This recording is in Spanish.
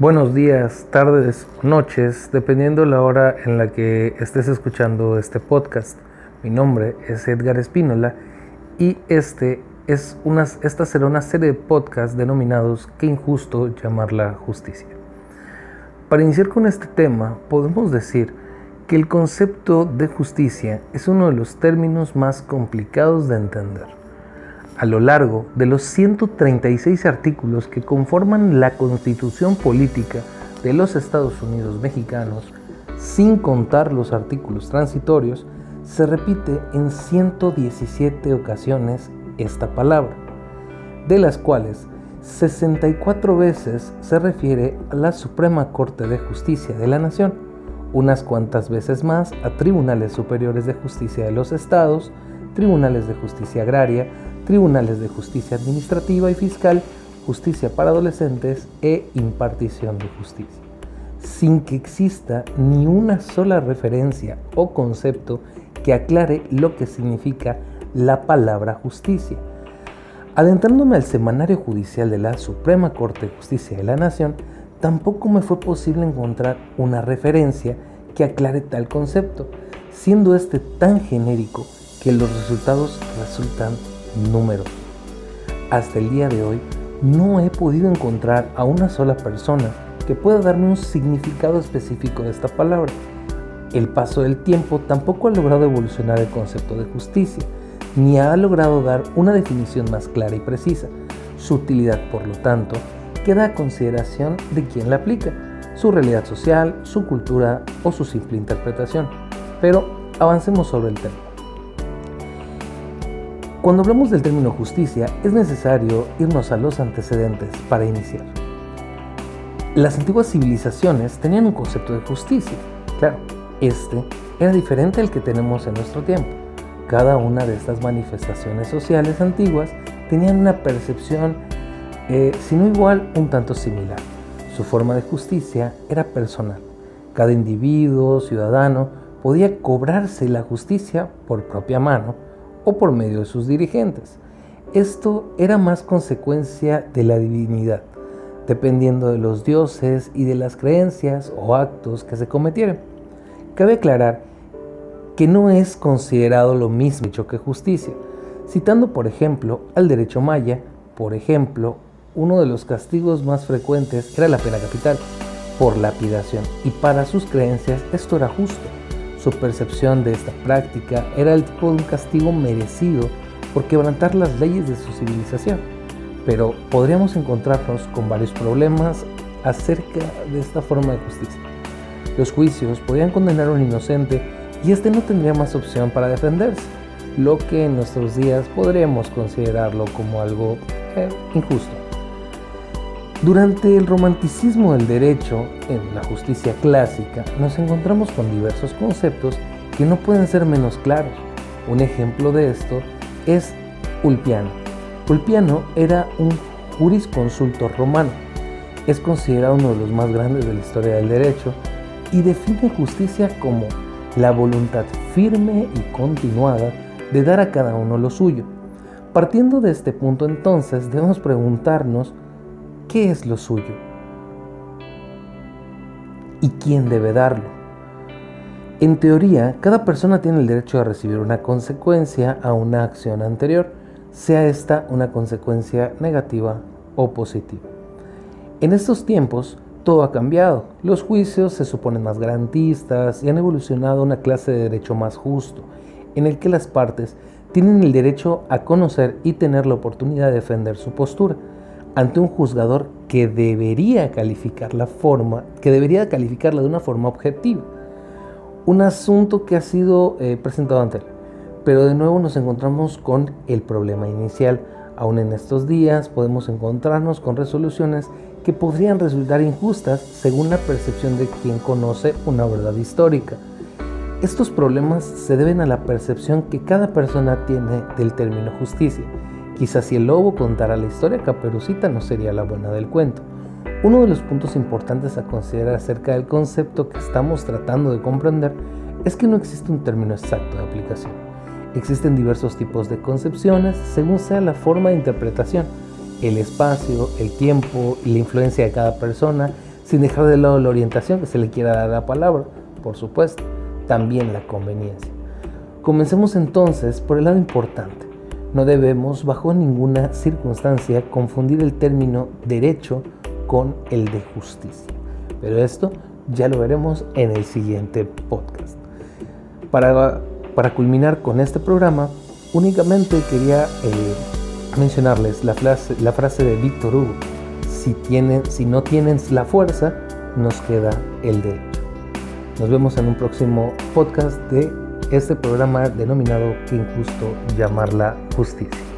Buenos días, tardes, noches, dependiendo la hora en la que estés escuchando este podcast. Mi nombre es Edgar Espínola y este es una, esta será una serie de podcasts denominados Qué injusto llamarla justicia. Para iniciar con este tema, podemos decir que el concepto de justicia es uno de los términos más complicados de entender a lo largo de los 136 artículos que conforman la constitución política de los Estados Unidos mexicanos, sin contar los artículos transitorios, se repite en 117 ocasiones esta palabra, de las cuales 64 veces se refiere a la Suprema Corte de Justicia de la Nación, unas cuantas veces más a tribunales superiores de justicia de los estados, tribunales de justicia agraria, tribunales de justicia administrativa y fiscal, justicia para adolescentes e impartición de justicia, sin que exista ni una sola referencia o concepto que aclare lo que significa la palabra justicia. Adentrándome al semanario judicial de la Suprema Corte de Justicia de la Nación, tampoco me fue posible encontrar una referencia que aclare tal concepto, siendo este tan genérico que los resultados resultan números. Hasta el día de hoy no he podido encontrar a una sola persona que pueda darme un significado específico de esta palabra. El paso del tiempo tampoco ha logrado evolucionar el concepto de justicia, ni ha logrado dar una definición más clara y precisa. Su utilidad, por lo tanto, queda a consideración de quien la aplica, su realidad social, su cultura o su simple interpretación. Pero avancemos sobre el tema. Cuando hablamos del término justicia, es necesario irnos a los antecedentes para iniciar. Las antiguas civilizaciones tenían un concepto de justicia. Claro, este era diferente al que tenemos en nuestro tiempo. Cada una de estas manifestaciones sociales antiguas tenían una percepción, eh, si no igual, un tanto similar. Su forma de justicia era personal. Cada individuo, ciudadano, podía cobrarse la justicia por propia mano o por medio de sus dirigentes. Esto era más consecuencia de la divinidad, dependiendo de los dioses y de las creencias o actos que se cometieran. Cabe aclarar que no es considerado lo mismo hecho que justicia, citando por ejemplo al derecho maya, por ejemplo, uno de los castigos más frecuentes era la pena capital por lapidación y para sus creencias esto era justo su percepción de esta práctica era el tipo de un castigo merecido por quebrantar las leyes de su civilización. Pero podríamos encontrarnos con varios problemas acerca de esta forma de justicia. Los juicios podrían condenar a un inocente y éste no tendría más opción para defenderse, lo que en nuestros días podríamos considerarlo como algo eh, injusto. Durante el romanticismo del derecho, en la justicia clásica, nos encontramos con diversos conceptos que no pueden ser menos claros. Un ejemplo de esto es Ulpiano. Ulpiano era un jurisconsultor romano. Es considerado uno de los más grandes de la historia del derecho y define justicia como la voluntad firme y continuada de dar a cada uno lo suyo. Partiendo de este punto entonces debemos preguntarnos ¿Qué es lo suyo? ¿Y quién debe darlo? En teoría, cada persona tiene el derecho a recibir una consecuencia a una acción anterior, sea esta una consecuencia negativa o positiva. En estos tiempos, todo ha cambiado. Los juicios se suponen más garantistas y han evolucionado una clase de derecho más justo, en el que las partes tienen el derecho a conocer y tener la oportunidad de defender su postura ante un juzgador que debería calificar la forma, que debería calificarla de una forma objetiva. Un asunto que ha sido eh, presentado ante él. Pero de nuevo nos encontramos con el problema inicial. Aún en estos días podemos encontrarnos con resoluciones que podrían resultar injustas según la percepción de quien conoce una verdad histórica. Estos problemas se deben a la percepción que cada persona tiene del término justicia Quizás si el lobo contara la historia, Caperucita no sería la buena del cuento. Uno de los puntos importantes a considerar acerca del concepto que estamos tratando de comprender es que no existe un término exacto de aplicación. Existen diversos tipos de concepciones según sea la forma de interpretación. El espacio, el tiempo y la influencia de cada persona sin dejar de lado la orientación que se le quiera dar a la palabra, por supuesto, también la conveniencia. Comencemos entonces por el lado importante. No debemos bajo ninguna circunstancia confundir el término derecho con el de justicia. Pero esto ya lo veremos en el siguiente podcast. Para, para culminar con este programa, únicamente quería eh, mencionarles la frase, la frase de Víctor Hugo. Si, tienen, si no tienen la fuerza, nos queda el derecho. Nos vemos en un próximo podcast de este programa denominado injusto llamarla justicia.